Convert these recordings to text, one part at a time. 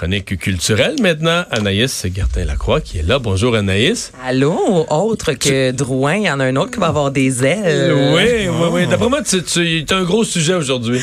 Chronique culturelle maintenant. Anaïs Gertin-Lacroix qui est là. Bonjour Anaïs. Allô, autre que Drouin, il y en a un autre qui va avoir des ailes. Oui, oui, oui. D'après moi, tu, tu as un gros sujet aujourd'hui.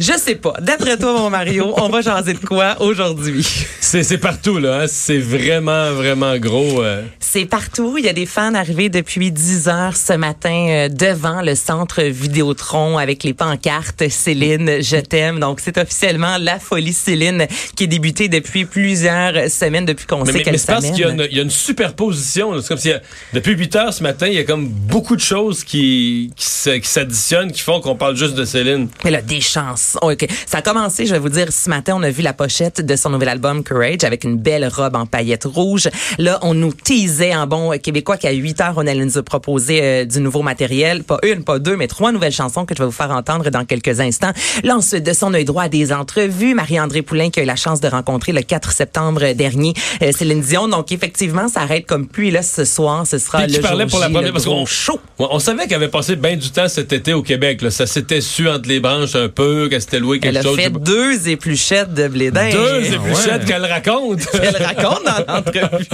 Je sais pas. D'après toi, mon Mario, on va jaser de quoi aujourd'hui? C'est partout, là. Hein. C'est vraiment, vraiment gros. Euh. C'est partout. Il y a des fans arrivés depuis 10 heures ce matin euh, devant le centre Vidéotron avec les pancartes Céline, je t'aime. Donc, c'est officiellement la folie Céline qui est débutée depuis plusieurs semaines, depuis qu'on sait qu'elle s'amène. Mais c'est parce qu'il y, a une superposition. C'est comme si, depuis 8 heures ce matin, il y a comme beaucoup de choses qui, qui s'additionnent, qui font qu'on parle juste de Céline. Mais là, des chances. Oh, OK. Ça a commencé, je vais vous dire, ce matin, on a vu la pochette de son nouvel album Courage avec une belle robe en paillettes rouges. Là, on nous teasait en bon québécois qu'à 8 heures, on allait nous proposer euh, du nouveau matériel. Pas une, pas deux, mais trois nouvelles chansons que je vais vous faire entendre dans quelques instants. Là, ensuite, de son œil droit à des entrevues. Marie-André Poulain qui a eu la chance de rencontrer le 4 septembre dernier euh, Céline Dion. Donc effectivement, ça arrête comme pluie là ce soir, ce sera le parlait pour la première parce qu'on chaud. On savait qu'elle avait passé bien du temps cet été au Québec. Là. Ça s'était su entre les branches un peu, qu'elle s'était louée quelque chose. Elle a fait deux épluchettes de blé Deux épluchettes qu'elle raconte. qu'elle raconte dans l'entrevue.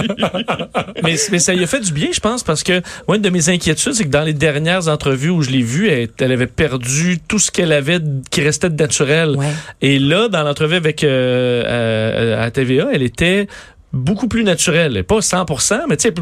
mais, mais ça lui a fait du bien, je pense, parce que moi, une de mes inquiétudes, c'est que dans les dernières entrevues où je l'ai vue, elle, elle, avait perdu tout ce qu'elle avait qui restait de naturel. Et là, dans l'entrevue avec euh euh, à TVA, elle était beaucoup plus naturelle. Pas 100%, mais tu sais,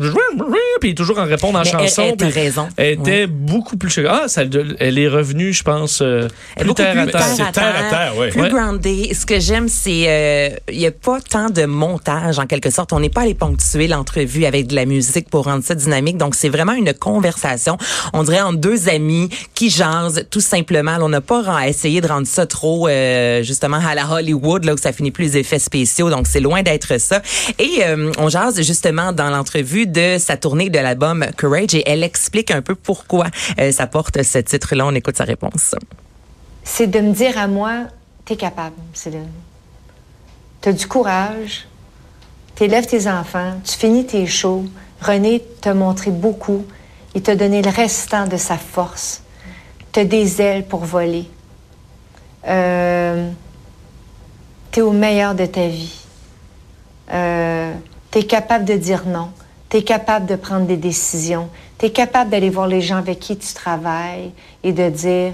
puis toujours en répondant en chanson. Elle, raison. Elle était beaucoup plus... Ah, ça, elle est revenue, je pense, euh, plus, terre, à terre. C'est terre à terre, oui. Plus grounded. Ce que j'aime, c'est... Euh, il y a pas tant de montage, en quelque sorte. On n'est pas allé ponctuer l'entrevue avec de la musique pour rendre ça dynamique. Donc, c'est vraiment une conversation, on dirait, entre deux amis qui jasent tout simplement. on n'a pas essayé de rendre ça trop, euh, justement, à la Hollywood, là où ça finit plus les effets spéciaux. Donc, c'est loin d'être ça. Et euh, on jase justement dans l'entrevue de sa tournée de l'album Courage et elle explique un peu pourquoi euh, ça porte ce titre-là. On écoute sa réponse. C'est de me dire à moi, t'es capable, Céline. T'as du courage, t'élèves tes enfants, tu finis tes shows. René t'a montré beaucoup. Il t'a donné le restant de sa force. T'as des ailes pour voler. Euh, t'es au meilleur de ta vie. Euh, tu es capable de dire non, tu es capable de prendre des décisions, tu es capable d'aller voir les gens avec qui tu travailles et de dire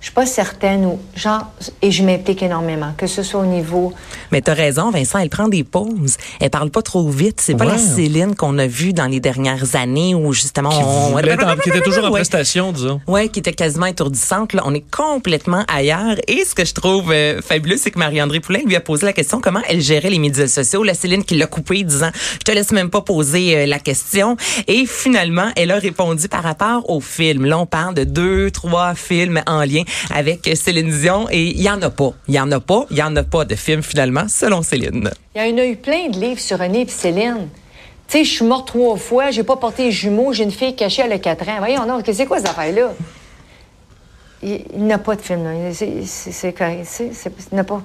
je suis pas certaine ou genre et je m'implique énormément que ce soit au niveau Mais tu as raison Vincent, elle prend des pauses. Elle parle pas trop vite, c'est pas la Céline qu'on a vue dans les dernières années où justement on qui était toujours en prestation disons. Ouais, qui était quasiment étourdissante là, on est complètement ailleurs. Et ce que je trouve euh, fabuleux c'est que Marie-André Poulain lui a posé la question comment elle gérait les médias sociaux, la Céline qui l'a coupé disant je te laisse même pas poser euh, la question et finalement elle a répondu par rapport au film. Là on parle de deux trois films en lien avec Céline Dion et il y en a pas. Il y en a pas. Il y en a pas de film finalement, selon Céline. Il y en a eu plein de livres sur René et Céline. Tu sais, je suis morte trois fois, j'ai pas porté les jumeaux, j'ai une fille cachée à 4 ans. Voyons, non, c'est quoi cette affaire-là? Il, n'a pas de film, C'est correct. Il n'a pas.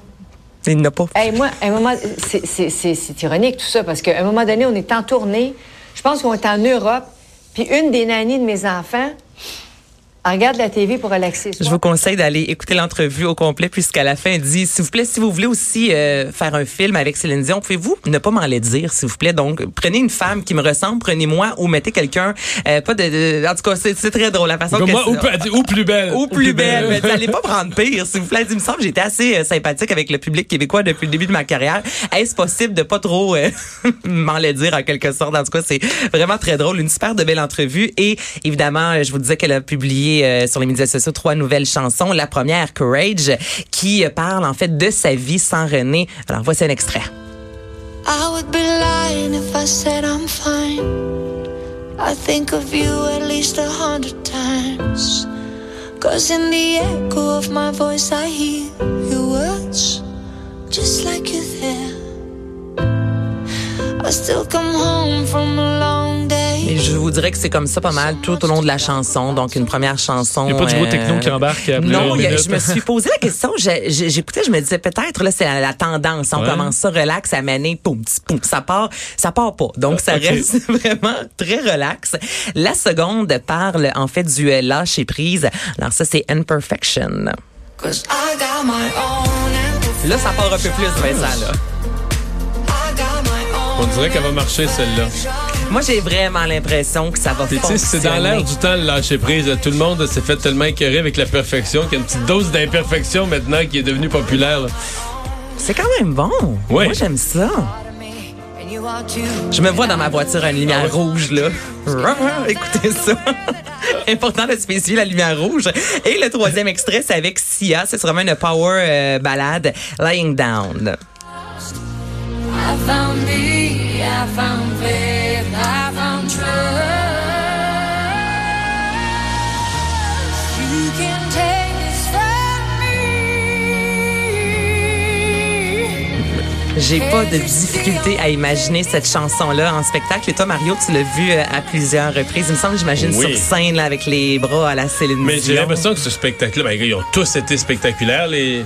Il n'a pas. Hey, moi, à un moment, c'est ironique tout ça, parce qu'à un moment donné, on est en tournée. Je pense qu'on est en Europe. Puis une des nannies de mes enfants, regarde la TV pour relaxer. Je vous conseille d'aller écouter l'entrevue au complet puisqu'à la fin, elle dit, s'il vous plaît, si vous voulez aussi euh, faire un film avec Céline Dion, pouvez-vous ne pas m'en dire, s'il vous plaît? Donc, prenez une femme qui me ressemble, prenez-moi ou mettez quelqu'un, euh, pas de, en tout cas, c'est très drôle la façon que moi, ou, ou, plus belle. Ou plus, belle. Mais n'allez pas prendre pire, s'il vous plaît. Il me semble, j'étais assez euh, sympathique avec le public québécois depuis le début de ma carrière. Est-ce possible de pas trop m'en le dire en quelque sorte? En tout cas, c'est vraiment très drôle. Une super de belle entrevue. Et évidemment, je vous disais qu'elle a publié euh, sur les médias sociaux trois nouvelles chansons. La première, Courage, qui parle en fait de sa vie sans René. Alors voici un extrait. I would be lying if I said I'm fine. I think of you at least a hundred times. Cause in the echo of my voice I hear your words just like you're there. I still come home from a long Et je vous dirais que c'est comme ça pas mal tout au long de la chanson. Donc, une première chanson. Il n'y a pas du gros techno qui embarque après Non, je me suis posé la question. J'écoutais, je me disais peut-être, là, c'est la, tendance. On commence ça relax, à mener, poum, poum, ça part, ça part pas. Donc, ça reste vraiment très relax. La seconde parle, en fait, du lâcher prise. Alors, ça, c'est Imperfection. Là, ça part un peu plus, Vincent, là. On dirait qu'elle va marcher, celle-là. Moi, j'ai vraiment l'impression que ça va fonctionner. c'est dans l'air du temps le lâcher prise. Tout le monde s'est fait tellement écœurer avec la perfection qu'il y a une petite dose d'imperfection maintenant qui est devenue populaire. là. C'est quand même bon. Oui. Moi, j'aime ça. Je me vois dans ma voiture à une lumière Ah ouais? rouge, là. Écoutez ça. Important de spécifier la lumière rouge. Et le troisième extrait, c'est avec Sia. C'est vraiment une power euh, ballade, Lying Down. I found me, I found faith, I found trust. You can take this from me. J'ai pas de difficulté à imaginer cette chanson-là en spectacle. Et toi, Mario, tu l'as vu euh, à plusieurs reprises. Il me semble que j'imagine Oui. sur scène, là, avec les bras à la Céline Mais j'ai l'impression que ce spectacle-là, ben, ils ont tous été spectaculaires. Les...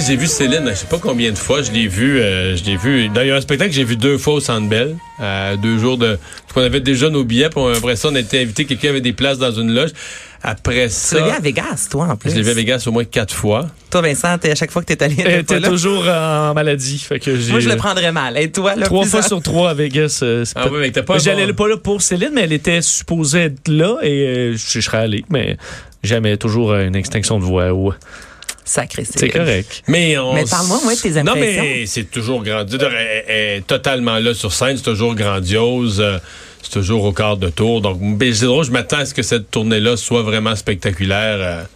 J'ai vu Céline, je sais pas combien de fois, je l'ai vu, euh, je l'ai vu. D'ailleurs, un spectacle que j'ai vu deux fois au Centre Bell, euh, deux jours de, parce qu'on avait déjà nos billets, puis après ça, on été invité, quelqu'un avait des places dans une loge. Après Tu l'as vu à ça, Vegas, toi, en plus. je l'ai vu à Vegas au moins quatre fois. Toi, Vincent, t'es- à chaque fois que t'es allé, Elle t'es était toujours en maladie. Fait que j'ai Moi, je le prendrais mal. Et toi, là, trois fois ça- sur trois à Vegas. euh, c'est Ah pas- oui, mais t'as pas J'allais bon- pas là pour Céline, mais elle était supposée être là et euh, je je serais allé, mais jamais toujours euh, une extinction de voix. ou- Sacré, C'est correct. Mais, on Mais parle-moi, ouais, de tes Non, impressions. mais c'est toujours grandiose. Elle, elle est totalement là sur scène, c'est toujours grandiose. euh, C'est toujours au quart de tour. Donc, c'est drôle, je m'attends à ce que cette tournée-là soit vraiment spectaculaire.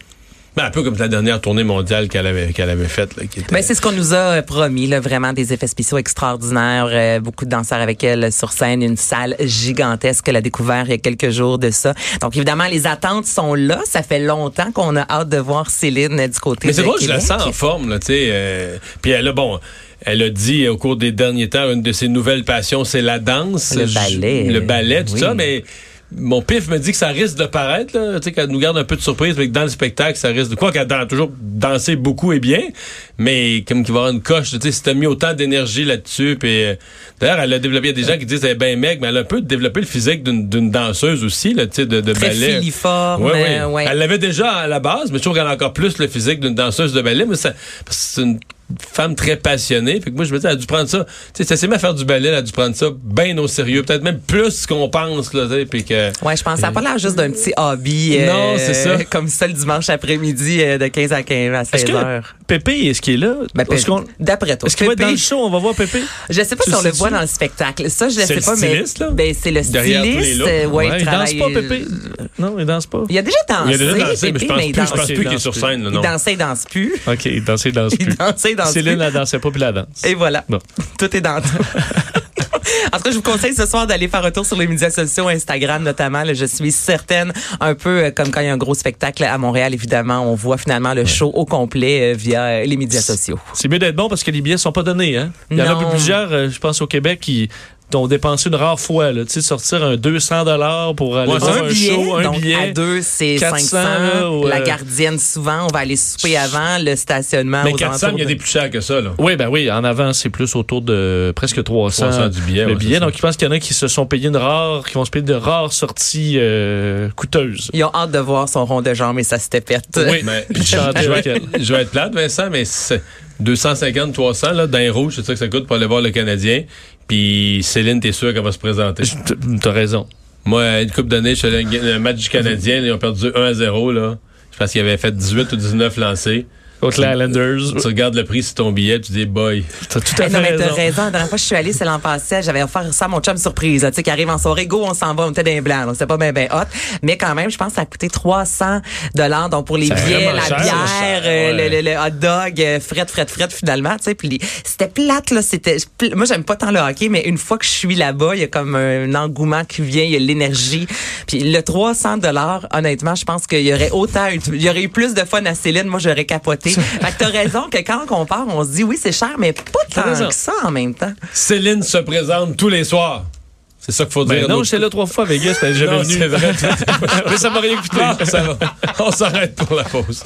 Ben, un peu comme la dernière tournée mondiale qu'elle avait, qu'elle avait faite. Là, qui était- Ben, c'est ce qu'on nous a euh, promis, là, vraiment des effets spéciaux extraordinaires, euh, beaucoup de danseurs avec elle sur scène, une salle gigantesque qu'elle a découvert il y a quelques jours de ça. Donc évidemment, les attentes sont là. Ça fait longtemps qu'on a hâte de voir Céline du côté Mais c'est drôle, je la sens en forme, là, tu sais. euh, puis elle a, bon, elle a dit au cours des derniers temps, une de ses nouvelles passions, c'est la danse. Le ballet. Le ballet, tout Oui. ça, mais mon pif me dit que ça risque de paraître, là, tu sais, qu'elle nous garde un peu de surprise, mais que dans le spectacle, ça risque de... Quoi? Qu'elle a toujours dansé beaucoup et bien, mais comme qu'il va y avoir une coche, tu sais, si t'as mis autant d'énergie là-dessus, puis... euh, D'ailleurs, elle a développé, il y a des gens qui disent qu'elle est bien maigre, mais elle a un peu développé le physique d'une danseuse aussi, là, tu sais, de, de Très ballet. filiforme, Ouais, ouais. euh, ouais. Elle l'avait déjà à la base, mais je trouve qu'elle a encore plus le physique d'une danseuse de ballet. Mais ça, c'est une femme très passionnée. Fait que moi, je me dis, elle a dû prendre ça. Tu sais, ça s'est mis à faire du ballet, elle a dû prendre ça bien au sérieux. Peut-être même plus qu'on pense, là, puis que. Ouais, je pense ça n'a pas l'air juste d'un petit hobby. euh, Non, c'est ça. Comme ça le dimanche après-midi euh, de 15 à 15 à Est-ce 16 que heures. Pépé, est-ce qu'il est là? Ben, Est-ce qu'on- D'après toi. est-ce qu'il va être dans le Pépé- show? On va voir Pépé? Je sais pas Tu si on le voit dans le spectacle. Ça, je ne sais le pas, styliste, mais là? ben, c'est le styliste. euh, ouais, Ouais, il travaille- danse pas, Pépé? Non, il danse pas. Il a déjà dansé. Il a déjà dansé, mais je Pépé, pense il plus, je danse- pense plus qu'il est danse sur scène, là, Il non. dansait, il danse plus. OK, il dansait, il danse Il plus. dansait, il danse Céline, plus. elle dansait pas, puis la danse. Et voilà. Bon. Tout est dans tout. En tout cas, je vous conseille ce soir d'aller faire un tour sur les médias sociaux, Instagram notamment. Là, je suis certaine, un peu euh, comme quand il y a un gros spectacle à Montréal, évidemment, on voit finalement le show au complet euh, via euh, les médias sociaux. C'est mieux d'être bon parce que les billets sont pas donnés. Hein? Il y en a plusieurs, je pense, au Québec qui ont dépensé une rare fois. Là, tu sais, sortir un 200 dollars pour aller Ouais, un, un billet, show, un donc billet. à deux, c'est 400, 500. là, ou, La gardienne, souvent, on va aller souper avant, le stationnement Mais aux 400, il y a des de- plus chers que ça, là. Oui, ben oui, en avant, c'est plus autour de presque 300, 300 du billet, le ouais, billet. Donc, je pense qu'il y en a qui se sont payés une rare, qui vont se payer de rares sorties euh, coûteuses. Ils ont hâte de voir son rond de jambe et ça se pète. Oui. Mais je, vais être, je vais être plate, Vincent, mais c'est 250, 300, là, d'un rouge, c'est ça que ça coûte pour aller voir le Canadien. Puis Céline, t'es sûr qu'elle va se présenter? T'as raison. Moi, une coupe d'années, je suis allé à un match du Canadien, ils ont perdu 1 à 0, là. Je pense qu'ils avaient fait 18 ou 19 lancés. Contre les Islanders. Tu regardes le prix sur ton billet, tu dis, boy. T'as tout à Eh fait non, mais t'as raison. raison. La dernière fois que je suis allée, c'est l'an passé, j'avais offert ça à mon chum surprise, là, tu sais, qui arrive en soirée, go, on s'en va, on était d'un blanc, donc c'était pas bien, bien hot. Mais quand même, je pense que ça a coûté 300 dollars, donc pour les C'est billets, la cher, bière, cher, euh, ouais. le, le- le hot dog, euh, fret, fret, fret, finalement, tu sais, puis les- c'était plate, là, c'était, moi, j'aime pas tant le hockey, mais une fois que je suis là-bas, il y a comme un engouement qui vient, il y a l'énergie. Puis le 300 dollars, honnêtement, je pense qu'il y aurait autant, il y aurait eu plus de fun à Céline, moi, j'aurais capoté. Fait que t'as raison que quand on compare, on se dit, oui, c'est cher, mais pas raison. tant que ça en même temps. Céline se présente tous les soirs. C'est ça qu'il faut Ben dire. non, j'étais là trois fois à Vegas, t'es jamais Non, venu. vrai. Mais ça m'a rien coûté. Ça va. On s'arrête pour la pause.